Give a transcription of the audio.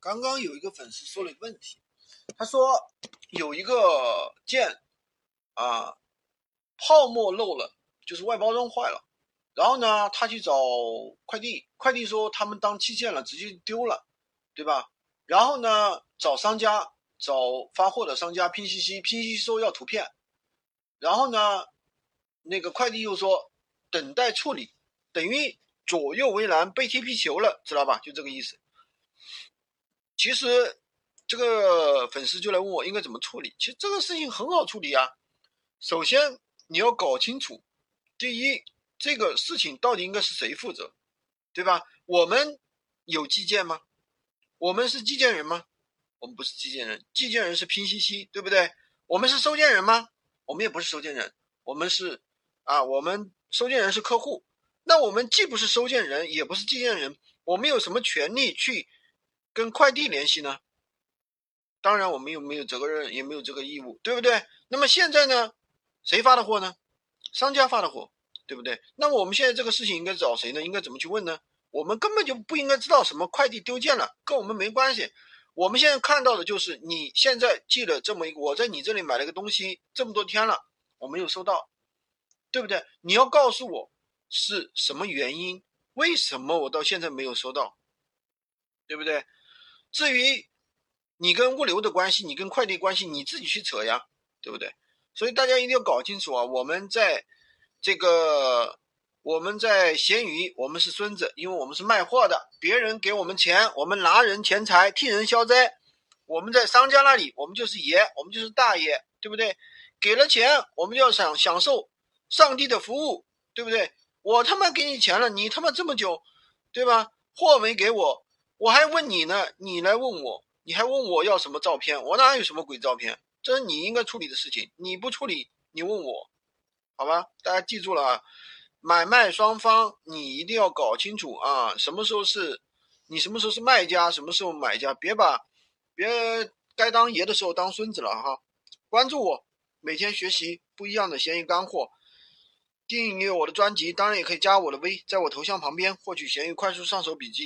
刚刚有一个粉丝说了一个问题，他说有一个件啊泡沫漏了，就是外包装坏了，然后呢他去找快递，快递说他们当寄件了，直接丢了，对吧？然后呢找商家，找发货的商家拼夕夕，拼夕夕说要图片，然后呢那个快递又说等待处理，等于左右为难，被踢皮球了，知道吧？就这个意思。其实这个粉丝就来问我应该怎么处理。其实这个事情很好处理啊。首先你要搞清楚，第一，这个事情到底应该是谁负责，对吧？我们有寄件吗？我们是寄件人吗？我们不是寄件人，寄件人是拼夕夕，对不对？我们是收件人吗？我们也不是收件人，我们是啊，我们收件人是客户。那我们既不是收件人，也不是寄件人，我们有什么权利去？跟快递联系呢？当然，我们又没有责任，也没有这个义务，对不对？那么现在呢，谁发的货呢？商家发的货，对不对？那我们现在这个事情应该找谁呢？应该怎么去问呢？我们根本就不应该知道什么快递丢件了，跟我们没关系。我们现在看到的就是你现在寄了这么一个，我在你这里买了个东西，这么多天了，我没有收到，对不对？你要告诉我是什么原因，为什么我到现在没有收到，对不对？至于你跟物流的关系，你跟快递关系，你自己去扯呀，对不对？所以大家一定要搞清楚啊！我们在这个我们在闲鱼，我们是孙子，因为我们是卖货的，别人给我们钱，我们拿人钱财替人消灾。我们在商家那里，我们就是爷，我们就是大爷，对不对？给了钱，我们就要享享受上帝的服务，对不对？我他妈给你钱了，你他妈这么久，对吧？货没给我。我还问你呢，你来问我，你还问我要什么照片？我哪有什么鬼照片？这是你应该处理的事情，你不处理，你问我，好吧？大家记住了啊，买卖双方你一定要搞清楚啊，什么时候是，你什么时候是卖家，什么时候买家，别把，别该当爷的时候当孙子了哈。关注我，每天学习不一样的闲鱼干货，订阅我的专辑，当然也可以加我的微，在我头像旁边获取闲鱼快速上手笔记。